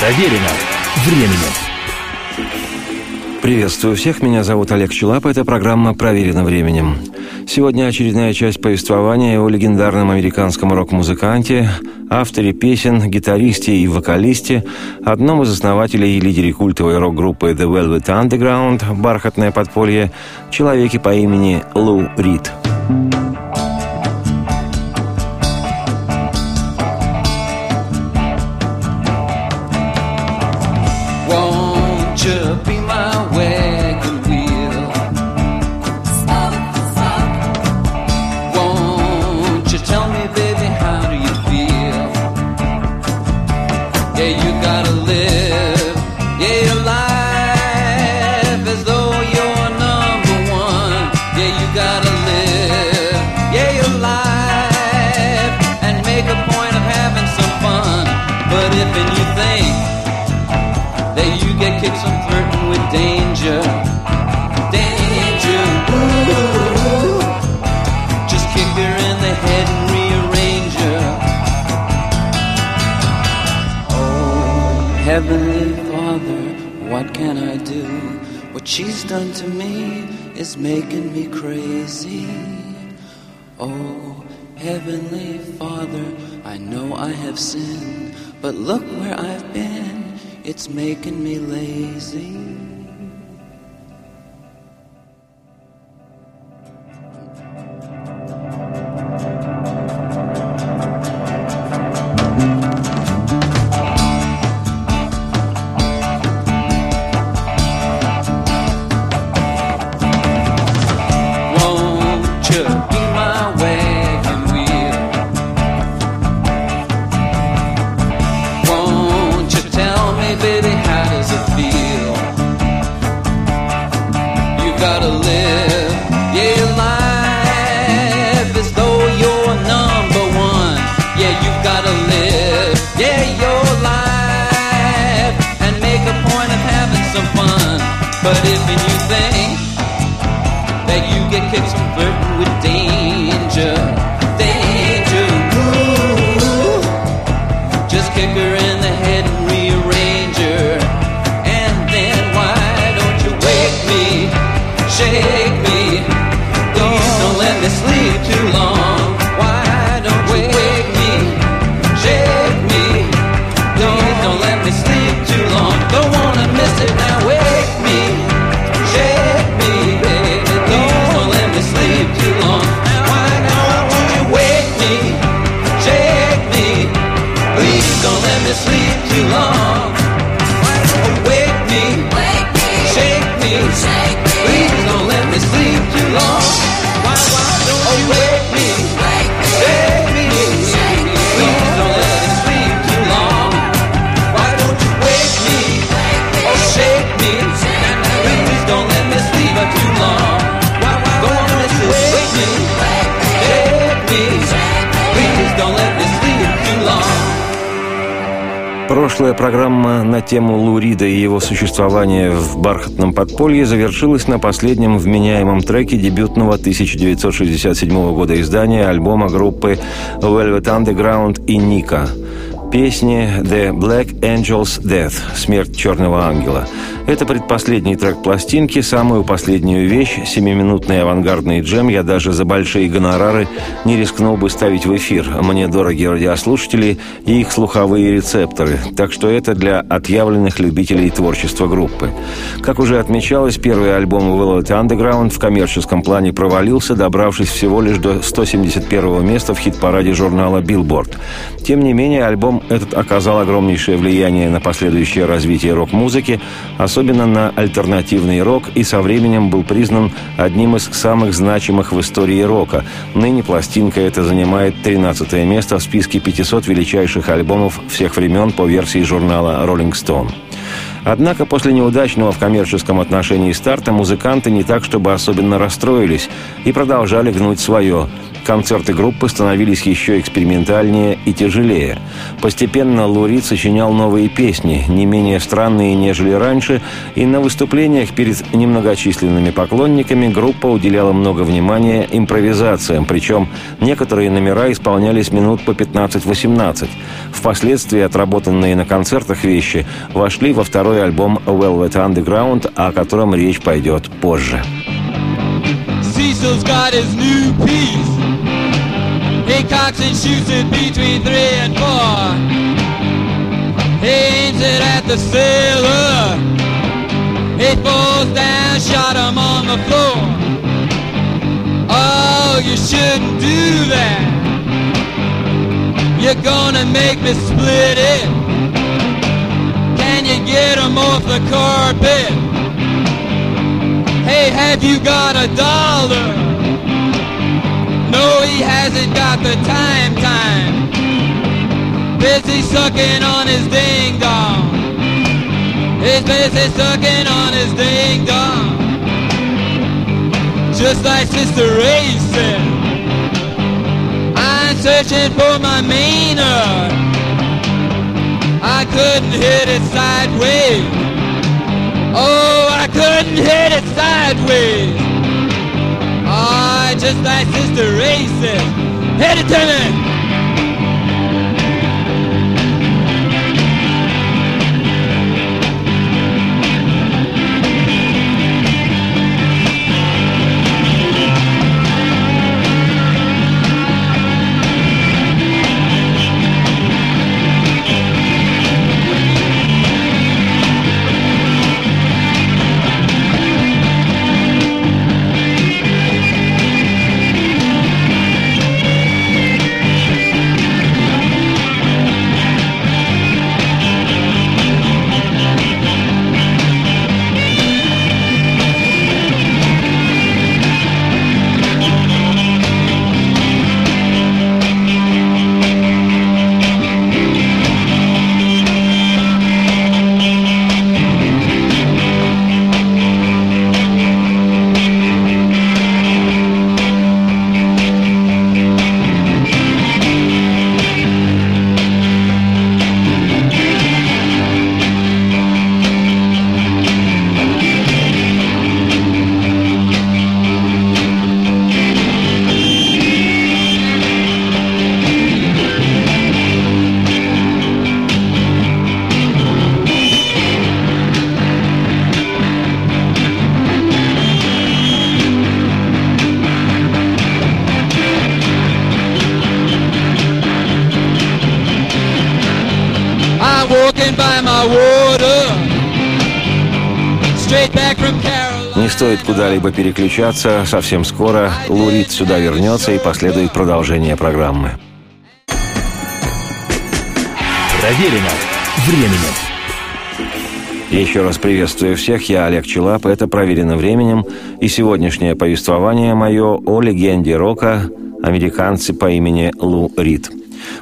Проверено временем. Приветствую всех, меня зовут Олег Челап, это программа «Проверено временем». Сегодня очередная часть повествования о легендарном американском рок-музыканте, авторе песен, гитаристе и вокалисте, одном из основателей и лидере культовой рок-группы The Velvet Underground «Бархатное подполье», человеке по имени Лу Рид. Heavenly Father, what can I do? What she's done to me is making me crazy. Oh, Heavenly Father, I know I have sinned, but look where I've been, it's making me lazy. you get kids from flirting with danger. Danger. Just kick her in the head and. And then why don't you wake me? Shake me. Please don't let me sleep too long. Прошлая программа на тему Лурида и его существования в бархатном подполье завершилась на последнем вменяемом треке дебютного 1967 года издания альбома группы Velvet Underground и Ника песни «The Black Angel's Death» — «Смерть черного ангела». Это предпоследний трек пластинки, самую последнюю вещь, семиминутный авангардный джем я даже за большие гонорары не рискнул бы ставить в эфир. Мне дороги радиослушатели и их слуховые рецепторы, так что это для отъявленных любителей творчества группы. Как уже отмечалось, первый альбом Velvet Underground в коммерческом плане провалился, добравшись всего лишь до 171 места в хит-параде журнала Billboard. Тем не менее, альбом этот оказал огромнейшее влияние на последующее развитие рок-музыки, особенно на альтернативный рок, и со временем был признан одним из самых значимых в истории рока. Ныне пластинка эта занимает 13 место в списке 500 величайших альбомов всех времен по версии журнала Rolling Stone. Однако после неудачного в коммерческом отношении старта музыканты не так, чтобы особенно расстроились и продолжали гнуть свое. Концерты группы становились еще экспериментальнее и тяжелее. Постепенно Лурид сочинял новые песни, не менее странные, нежели раньше, и на выступлениях перед немногочисленными поклонниками группа уделяла много внимания импровизациям, причем некоторые номера исполнялись минут по 15-18. Впоследствии отработанные на концертах вещи вошли во второй альбом Velvet Underground, о котором речь пойдет позже. Cecil's got his new piece. He cocks and shoots it between three and four. He aims it at the sailor. It falls down, shot him on the floor. Oh, you shouldn't do that. You're gonna make me split it. Can you get him off the carpet? Hey, have you got a dollar? No, he hasn't got the time, time. Busy sucking on his ding dong. He's busy sucking on his ding dong. Just like Sister Ray said, I'm searching for my Maynard. I couldn't hit it sideways. Oh, I couldn't hit it sideways. Just like Sister said, hit it to me. Стоит куда-либо переключаться. Совсем скоро Лурид сюда вернется и последует продолжение программы. Проверено временем. Еще раз приветствую всех, я Олег Челап, это «Проверено временем», и сегодняшнее повествование мое о легенде рока, американце по имени Лу Рид –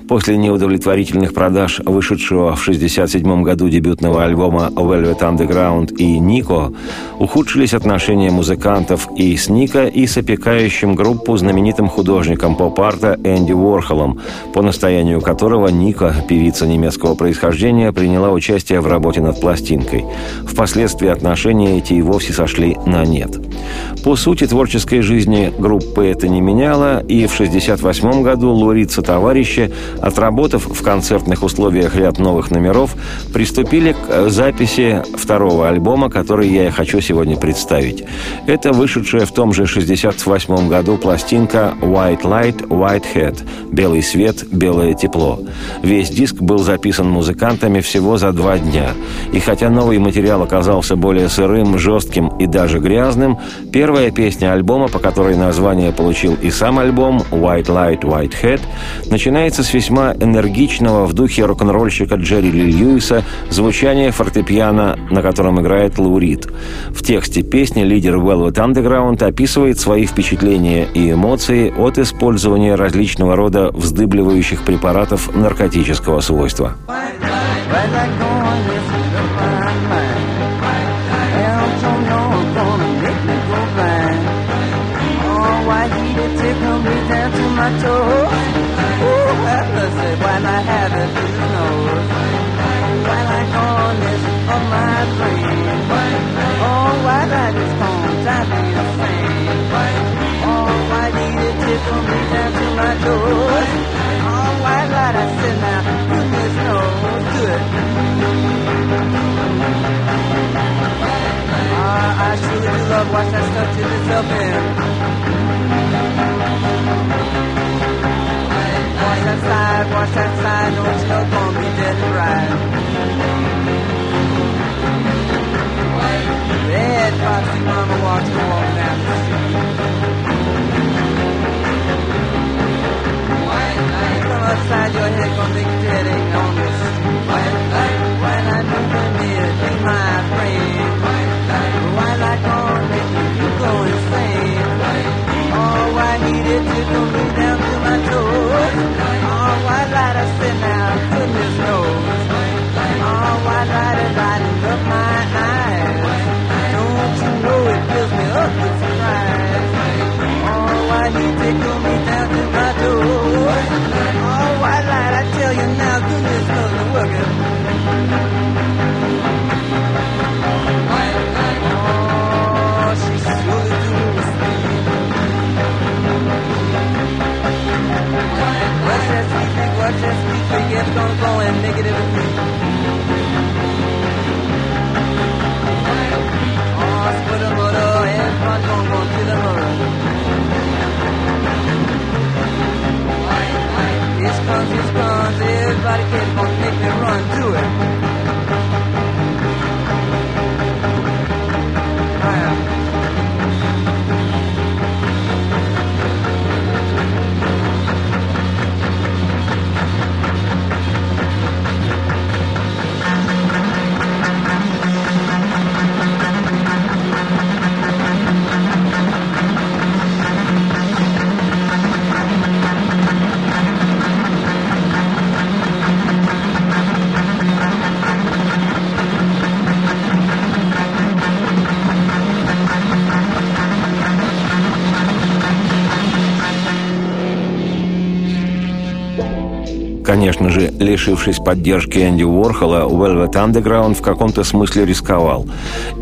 После неудовлетворительных продаж вышедшего в 1967 году дебютного альбома Velvet Underground и «Нико» ухудшились отношения музыкантов и с Ника, и с опекающим группу знаменитым художником поп-арта Энди Уорхолом, по настоянию которого Ника, певица немецкого происхождения, приняла участие в работе над пластинкой. Впоследствии отношения эти и вовсе сошли на нет. По сути, творческой жизни группы это не меняло, и в 1968 году Лурица товарищи отработав в концертных условиях ряд новых номеров, приступили к э, записи второго альбома, который я и хочу сегодня представить. Это вышедшая в том же 68 году пластинка «White Light, White Head» – «Белый свет, белое тепло». Весь диск был записан музыкантами всего за два дня. И хотя новый материал оказался более сырым, жестким и даже грязным, первая песня альбома, по которой название получил и сам альбом «White Light, White Head», начинается с весьма энергичного в духе рок-н-ролльщика Джерри Ли Льюиса звучание фортепиано, на котором играет Лаурит. В тексте песни лидер Velvet Underground описывает свои впечатления и эмоции от использования различного рода вздыбливающих препаратов наркотического свойства. my toe Mercy, while I have it in the nose. While I corners of my brain. Oh, while I just can't drive me insane. Oh, why did it tickle me down to my toes? Oh, why did I sit now? Goodness knows, good. Ah, I surely do love watch that stuff it's up in that side, watch that side, don't you look on me dead and right. Red foxy mama watch her walk down the street. you come outside your head gonna make you dead ain't on the street. White light, white light from the mirror, my friend. Me down to my toes? Oh, why light I sit now? Goodness knows. Just as we think gonna go Конечно же, лишившись поддержки Энди Уорхола, Velvet Underground в каком-то смысле рисковал.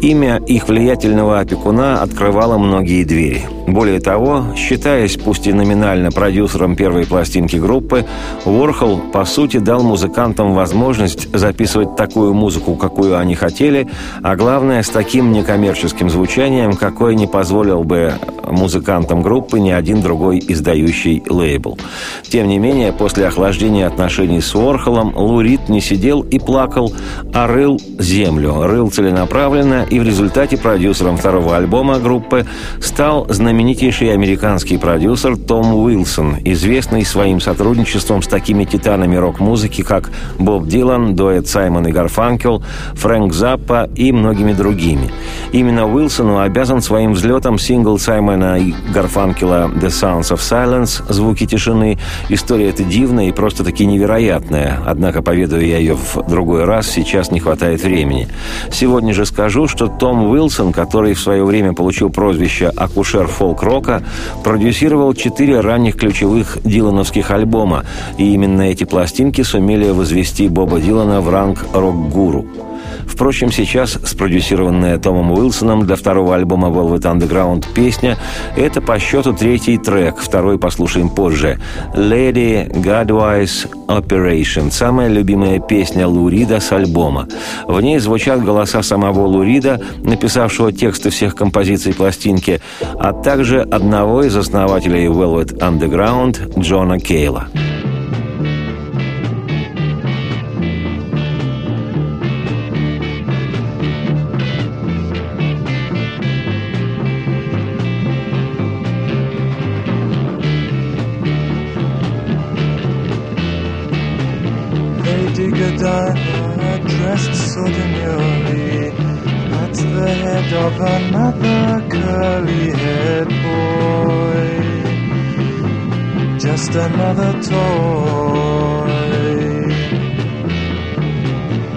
Имя их влиятельного опекуна открывало многие двери. Более того, считаясь пусть и номинально продюсером первой пластинки группы, Уорхол, по сути, дал музыкантам возможность записывать такую музыку, какую они хотели, а главное, с таким некоммерческим звучанием, какое не позволил бы музыкантам группы ни один другой издающий лейбл. Тем не менее, после охлаждения отношений с Уорхолом, Лу Рид не сидел и плакал, а рыл землю, рыл целенаправленно, и в результате продюсером второго альбома группы стал знаменитейший американский продюсер Том Уилсон, известный своим сотрудничеством с такими титанами рок-музыки, как Боб Дилан, дуэт Саймон и Гарфанкел, Фрэнк Заппа и многими другими. Именно Уилсону обязан своим взлетом сингл Саймона и Гарфанкела «The Sounds of Silence» «Звуки тишины». История эта дивная и просто-таки невероятная, однако поведаю я ее в другой раз, сейчас не хватает времени. Сегодня же скажу, что Том Уилсон, который в свое время получил прозвище «акушер фолк-рока», продюсировал четыре ранних ключевых дилановских альбома, и именно эти пластинки сумели возвести Боба Дилана в ранг рок-гуру. Впрочем, сейчас спродюсированная Томом Уилсоном для второго альбома Velvet Underground песня – это по счету третий трек, второй послушаем позже. «Lady Godwise Operation» – самая любимая песня Лурида с альбома. В ней звучат голоса самого Лурида, написавшего тексты всех композиций пластинки, а также одного из основателей Velvet Underground Джона Кейла. Lady Digada dressed so demurely That's the head of another curly-haired boy. Just another toy.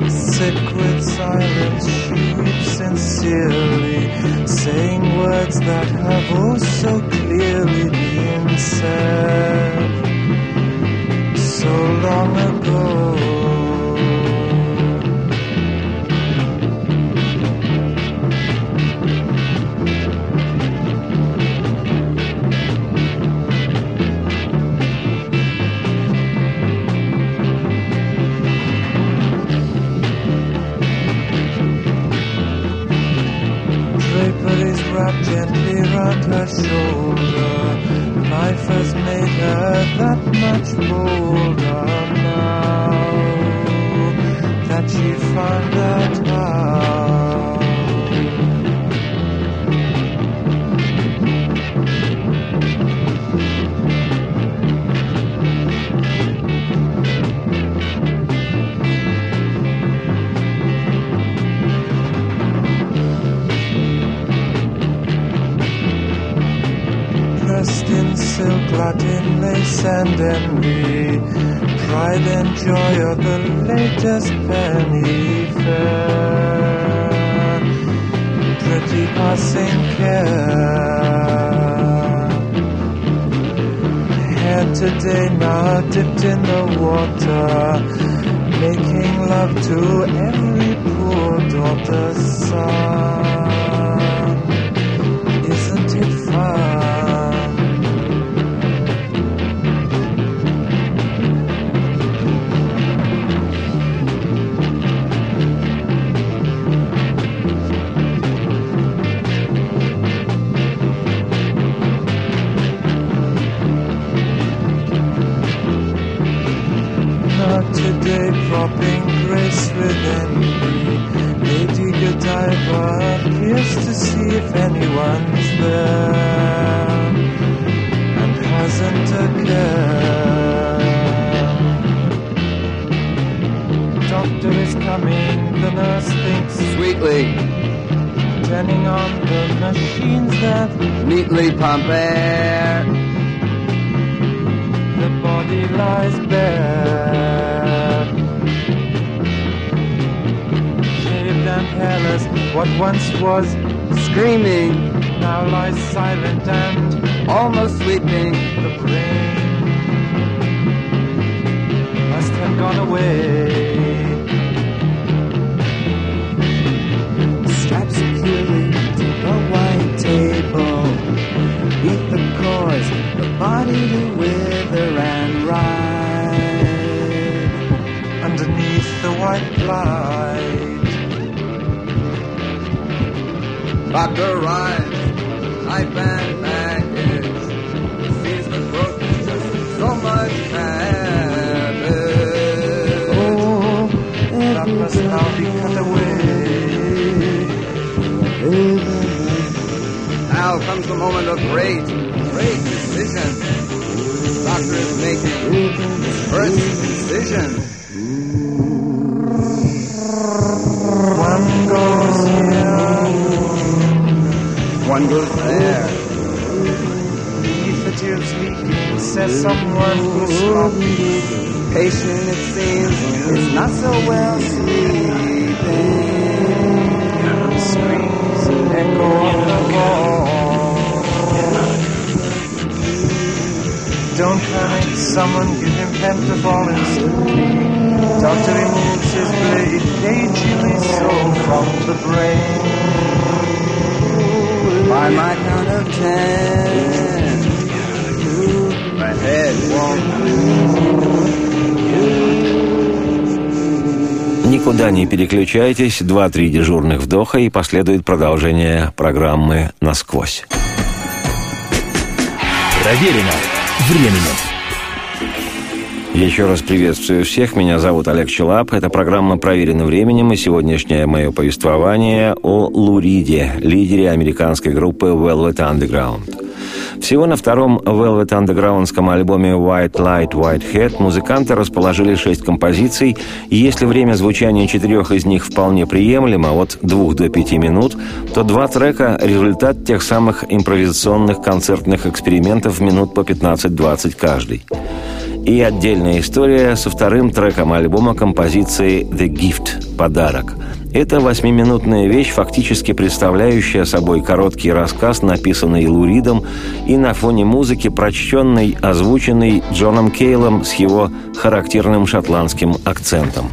Sick with silence she weeps sincerely Saying words that have oh so clearly been said. So long ago. Gently her shoulder. Life has made her that much bolder now that she found out how. Silk, Latin lace and envy, pride and joy of the latest penny fair, pretty passing care. Hair today now dipped in the water, making love to every poor daughter's son. Within me. Lady Godiva appears to see if anyone's there and hasn't a care. Doctor is coming, the nurse thinks, Sweetly, turning on the machines that neatly pump air. the body lies bare. Hairless, what once was Screaming, now lies silent and almost sleeping. the brain must have gone away. strapped securely to the white table. Beneath the cause, the body to wither and ride. Underneath the white light, Doctor arrives, knife and baggage. Sees the is just so much cabbage. Oh, now be cut away. Now comes the moment of great, great decision. Doctor is making his first decision. One goes there. beneath the tubes leaking, says someone who's sloppy. Patient, it seems, is not so well sleeping. Screams echo on the wall. Don't panic, someone give him pentothal instantly. Doctor removes his blade, cagily so from the brain. By my count of ten, my head won't Никуда не переключайтесь, два-три дежурных вдоха и последует продолжение программы «Насквозь». Проверено временем. Еще раз приветствую всех. Меня зовут Олег Челап. Это программа «Проверено временем» и сегодняшнее мое повествование о Луриде, лидере американской группы Velvet Underground. Всего на втором Velvet Undergroundском альбоме White Light, White Head музыканты расположили шесть композиций, и если время звучания четырех из них вполне приемлемо, от двух до пяти минут, то два трека – результат тех самых импровизационных концертных экспериментов минут по 15-20 каждый. И отдельная история со вторым треком альбома композиции «The Gift» – «Подарок». Это восьмиминутная вещь, фактически представляющая собой короткий рассказ, написанный Луридом, и на фоне музыки, прочтенной, озвученной Джоном Кейлом с его характерным шотландским акцентом.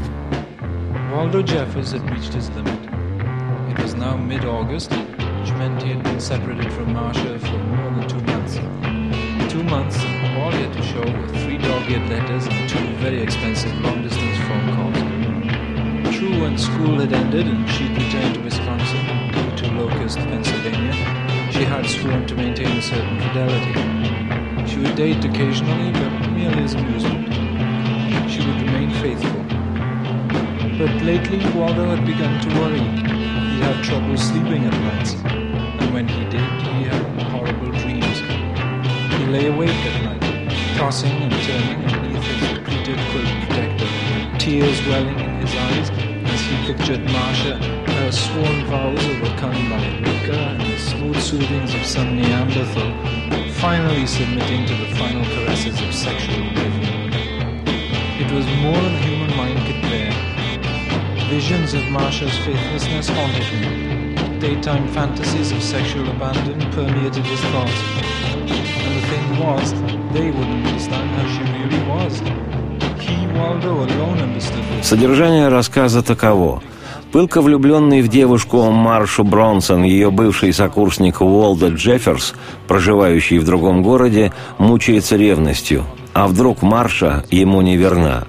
Two months, had to show were three dog eared letters and two very expensive long distance phone calls. True, when school had ended and she'd returned to Wisconsin, due to Locust, Pennsylvania, she had sworn to maintain a certain fidelity. She would date occasionally, but merely as amusement. She would remain faithful. But lately, Waldo had begun to worry. He had trouble sleeping at nights, and when he did, he had horrible dreams. He lay awake at night, tossing and turning underneath his pleated quilt protector, tears welling in his eyes as he pictured Marcia, her sworn vows overcome by liquor and the smooth soothings of some Neanderthal, finally submitting to the final caresses of sexual oblivion. It was more than human mind could bear. Visions of Marcia's faithlessness haunted him. Daytime fantasies of sexual abandon permeated his thoughts. And the thing was, Содержание рассказа таково. Пылко влюбленный в девушку Маршу Бронсон, ее бывший сокурсник Уолда Джефферс, проживающий в другом городе, мучается ревностью. А вдруг Марша ему не верна?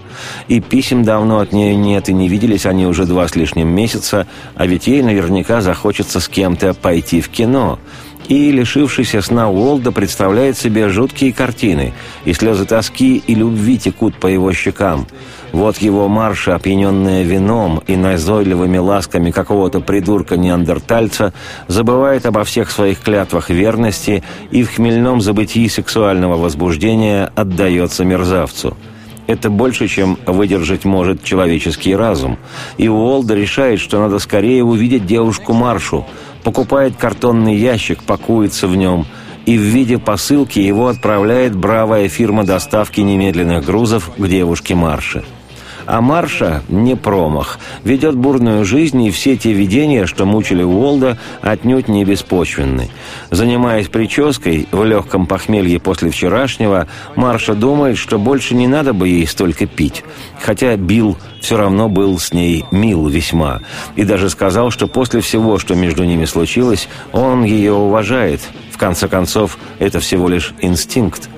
И писем давно от нее нет, и не виделись они уже два с лишним месяца, а ведь ей наверняка захочется с кем-то пойти в кино. И, лишившийся сна Уолда, представляет себе жуткие картины, и слезы тоски и любви текут по его щекам. Вот его марша, опьяненная вином и назойливыми ласками какого-то придурка-неандертальца, забывает обо всех своих клятвах верности и в хмельном забытии сексуального возбуждения отдается мерзавцу. Это больше, чем выдержать может человеческий разум. И Уолда решает, что надо скорее увидеть девушку Маршу, покупает картонный ящик, пакуется в нем, и в виде посылки его отправляет бравая фирма доставки немедленных грузов к девушке Марше. А Марша не промах. Ведет бурную жизнь, и все те видения, что мучили Уолда, отнюдь не беспочвенны. Занимаясь прической в легком похмелье после вчерашнего, Марша думает, что больше не надо бы ей столько пить. Хотя Билл все равно был с ней мил весьма. И даже сказал, что после всего, что между ними случилось, он ее уважает. В конце концов, это всего лишь инстинкт.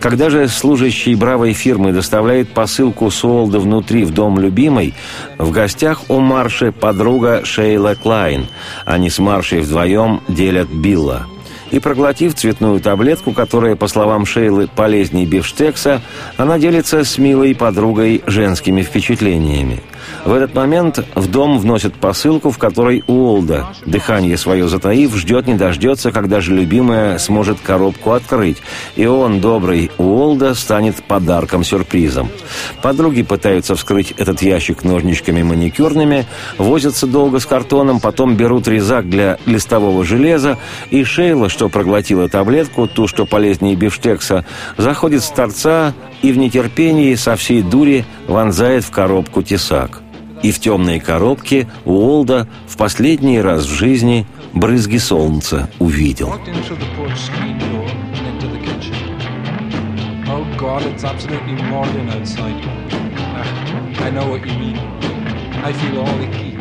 Когда же служащий бравой фирмы доставляет посылку Суолда внутри в дом любимой, в гостях у Марши подруга Шейла Клайн. Они с Маршей вдвоем делят Билла. И проглотив цветную таблетку, которая, по словам Шейлы, полезнее бифштекса, она делится с милой подругой женскими впечатлениями. В этот момент в дом вносят посылку, в которой Уолда, дыхание свое затаив, ждет не дождется, когда же любимая сможет коробку открыть, и он, добрый Уолда, станет подарком-сюрпризом. Подруги пытаются вскрыть этот ящик ножничками маникюрными, возятся долго с картоном, потом берут резак для листового железа, и Шейла, что проглотила таблетку, ту, что полезнее бифштекса, заходит с торца и в нетерпении со всей дури вонзает в коробку тесак. И в темной коробке Уолда в последний раз в жизни брызги солнца увидел. Oh God, it's absolutely modern outside. Ah, I know what you mean. I feel all heat.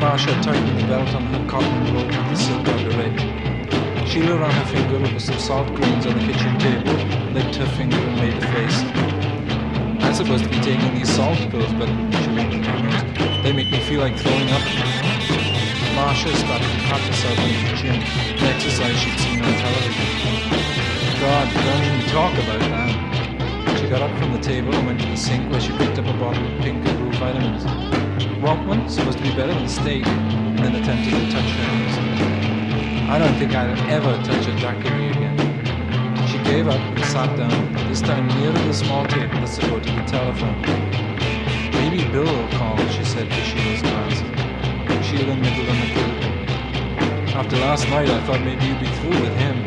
Marsha tightened the belt on her cotton robe with the silk red. Sheila ran her finger over some salt grains on the kitchen table, licked her finger and made a face. Supposed to be taking these salt pills, but. They make me feel like throwing up. Marsha started to pat herself on the chin, an exercise she'd seen on television. God, don't even talk about that. She got up from the table and went to the sink where she picked up a bottle of pink blue vitamins. Want one? Supposed to be better than steak. Then attempted to touch her. I don't think I'll ever touch a daiquiri again. Gave up and sat down, this time near to the small table that supported the telephone. Maybe Bill will call, she said to Sheila's glass. Sheila nibbled on the pill. After last night, I thought maybe you'd be through with him.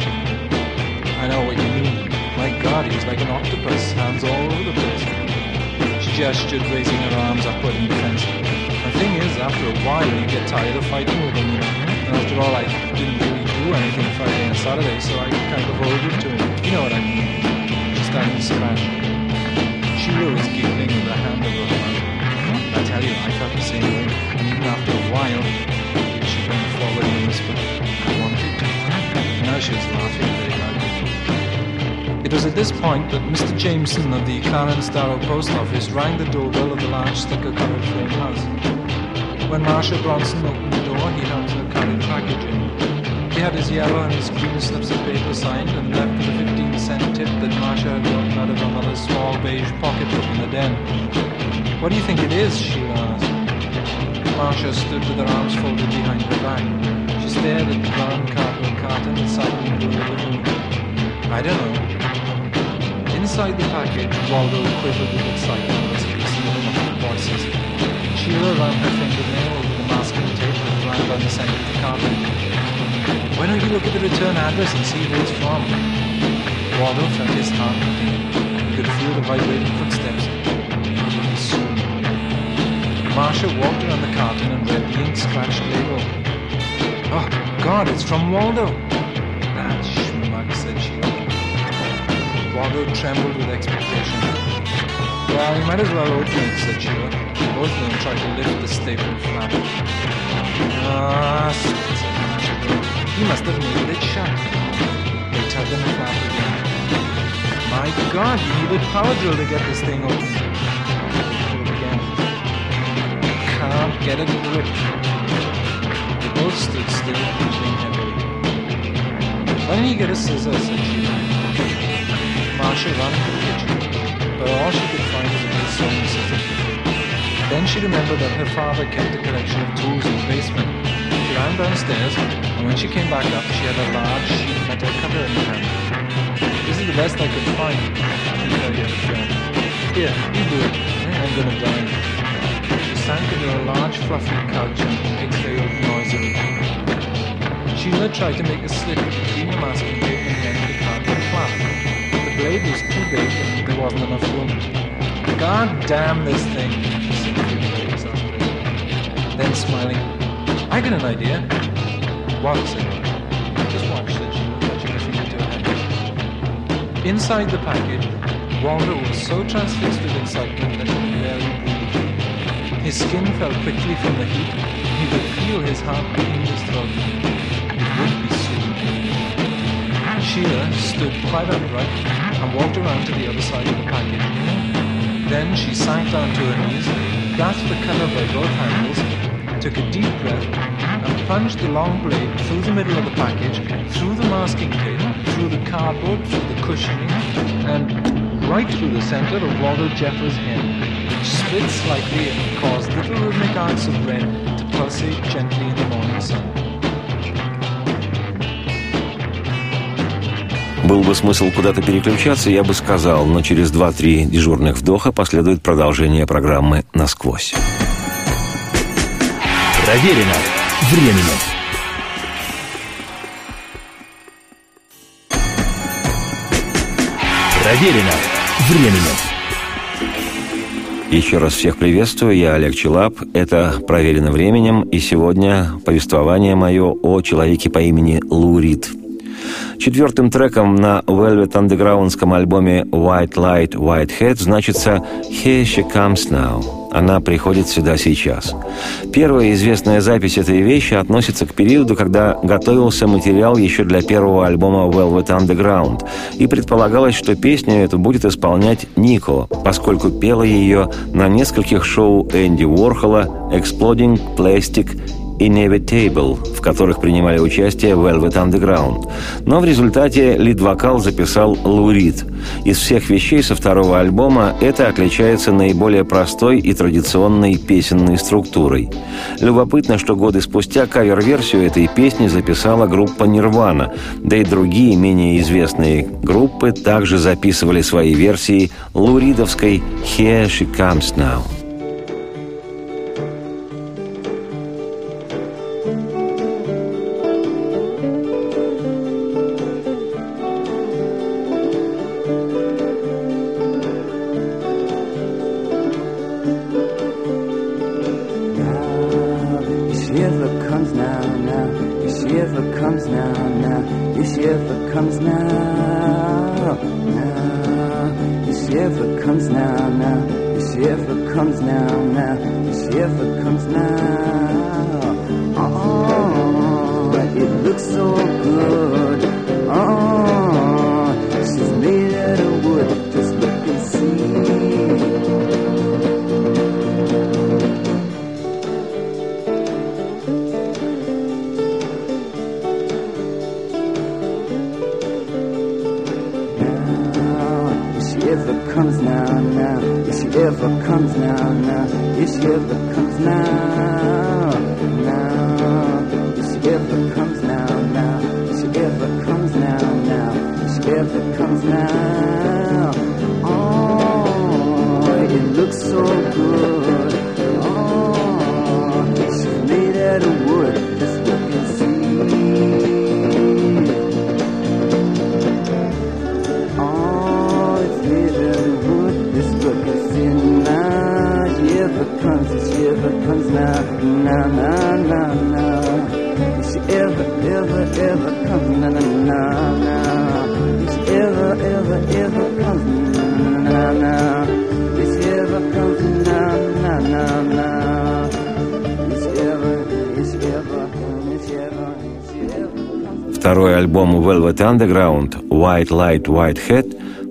I know what you mean. My God, he was like an octopus, hands all over the place. She gestured, raising her arms upward in defense. The thing is, after a while, you get tired of fighting with him, you know. And after all, I didn't really anything Friday and Saturday, so I kind of owed it to him. You know what I mean? She started to scratch. Sheila was giggling with her hand over her mouth. I tell you, I felt the same way. And even after a while, she bent forward and whispered, I wanted to. Now she was laughing very loudly. It was at this point that Mr. Jameson of the Clarence Darrow Post Office rang the doorbell of the large sticker-covered frame house. When Marshal Bronson opened the door, he held her She had his yellow and his green slips of paper signed and left with a 15 cent tip that Marcia had gotten out of her mother's small beige pocketbook in the den. What do you think it is? Sheila asked. Marcia stood with her arms folded behind her back. She stared at the brown cardboard carton that sat in the room. I don't know. Inside the package, Waldo quivered with excitement as he the muffled voices. Sheila ran her fingernail over the masking tape that ran down the center of the carton. Why don't you look at the return address and see who it's from? Waldo felt his heart beating. He could feel the vibrating footsteps. Soon. Marcia walked around the carton and read the ink-scratched label. Oh, God, it's from Waldo. That schmuck, said she. Waldo trembled with expectation. Well, you might as well open it, said Sheila. Both of them tried to lift the stapled flap. Ah. He must have nailed it shut. They tugged on the flap again. My God, you needed power drill to get this thing open. Again. Can't get a grip. They both stood still, breathing heavily. Why don't you get a scissor, said she. Marcia ran to the kitchen, but all she could find was a big sewing scissors. Then she remembered that her father kept a collection of tools in the basement. She ran downstairs, and when she came back up, she had a large sheet metal cutter in her hand. This is the best I could find. You, friend. Here, you do it. I'm gonna die. She sank into a large fluffy couch and exhaled noisily. Sheila tried to make a slit between the masking tape and of the cardboard flap. The blade was too big and there wasn't enough room. God damn this thing, she said. Then smiling, I got an idea. Said I. Just watch, she, touching her finger her. Inside the package, Waldo was so transfixed with excitement that he barely breathe. His skin fell quickly from the heat. He could feel his heart beating in his throat. It would be soon. Sheila stood quite upright and walked around to the other side of the package. Then she sank down to her knees, grasped the cutter by both handles, took a deep breath, plunged the long blade through the middle of the package, through the masking tape, through the cardboard, through the cushioning, and right through the center of Waldo Jeffers' head, which split slightly and caused little rhythmic arcs of red to pulsate gently in the morning sun. Был бы смысл куда-то переключаться, я бы сказал, но через 2-3 дежурных вдоха последует продолжение программы «Насквозь». Проверено временем. Проверено временем. Еще раз всех приветствую, я Олег Челап, это «Проверено временем», и сегодня повествование мое о человеке по имени Лу Рид. Четвертым треком на Velvet Undergroundском альбоме White Light, White Head значится «Here She Comes Now». Она приходит сюда сейчас. Первая известная запись этой вещи относится к периоду, когда готовился материал еще для первого альбома Velvet Underground, и предполагалось, что песню эту будет исполнять Нико, поскольку пела ее на нескольких шоу Энди Уорхола «Exploding Plastic» Inevitable, в которых принимали участие Velvet Underground. Но в результате лид-вокал записал Лу Рид. Из всех вещей со второго альбома это отличается наиболее простой и традиционной песенной структурой. Любопытно, что годы спустя кавер-версию этой песни записала группа Нирвана, да и другие менее известные группы также записывали свои версии луридовской «Here She Comes Now». comes now, now. The ever comes now, now. The ever comes now. Oh, it looks so good. Comes now, now, now. If she ever, ever, ever comes now, now. If she ever ever, if she ever comes. Второй альбом Velvet Underground «White Light, White Hat»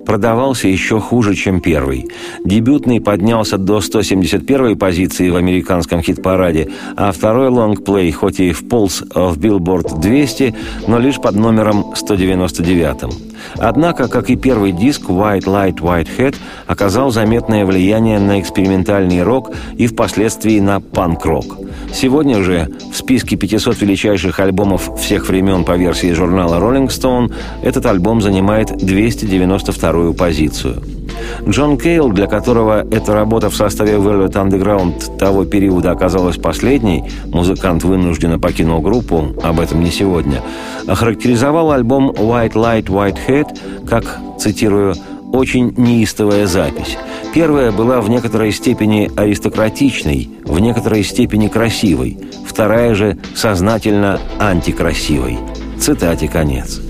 продавался еще хуже, чем первый. Дебютный поднялся до 171 позиции в американском хит-параде, а второй лонгплей, хоть и вполз в Billboard 200, но лишь под номером 199. Однако, как и первый диск «White Light, White Hat» оказал заметное влияние на экспериментальный рок и впоследствии на панк-рок. Сегодня же в списке 500 величайших альбомов всех времен по версии журнала Rolling Stone этот альбом занимает 292-ю позицию. Джон Кейл, для которого эта работа в составе Velvet Underground того периода оказалась последней, музыкант вынужденно покинул группу, об этом не сегодня, охарактеризовал альбом White Light, White Head как, цитирую, очень неистовая запись. Первая была в некоторой степени аристократичной, в некоторой степени красивой, вторая же сознательно антикрасивой. Цитате конец.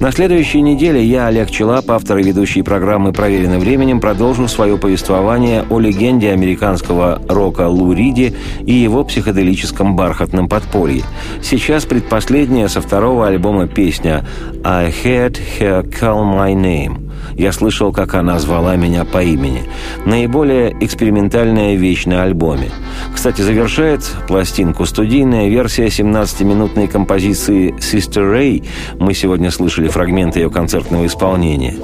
На следующей неделе я, Олег Челап, автор и ведущий программы «Проверенным временем», продолжу свое повествование о легенде американского рока Лу Риди и его психоделическом бархатном подполье. Сейчас предпоследняя со второго альбома песня «I heard her call my name». Я слышал, как она звала меня по имени. Наиболее экспериментальная вещь на альбоме. Кстати, завершает пластинку студийная версия 17-минутной композиции «Sister Ray». Мы сегодня слышали фрагменты ее концертного исполнения.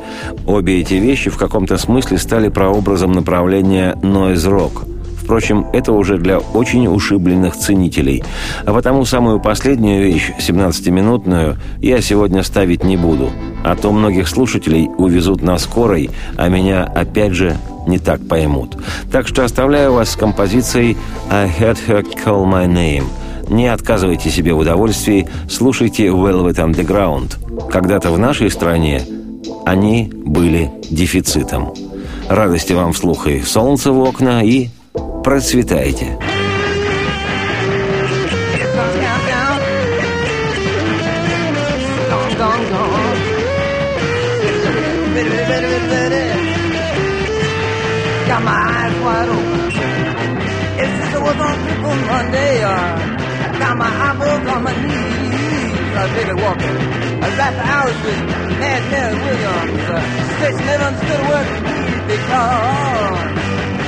Обе эти вещи в каком-то смысле стали прообразом направления «нойз-рок». Впрочем, это уже для очень ушибленных ценителей. А потому самую последнюю вещь, 17-минутную, я сегодня ставить не буду. А то многих слушателей увезут на скорой, а меня опять же не так поймут. Так что оставляю вас с композицией «I heard her call my name». Не отказывайте себе в удовольствии, слушайте Velvet Underground. Когда-то в нашей стране они были дефицитом. Радости вам вслух и солнце в окна, и процветайте! Got my eyes wide open. It's just I was on people Monday. Uh, I got my eyeballs on my knees. I baby walking. I wrapped the hours with Mad Mary Williams. Uh, said she never understood a word from me because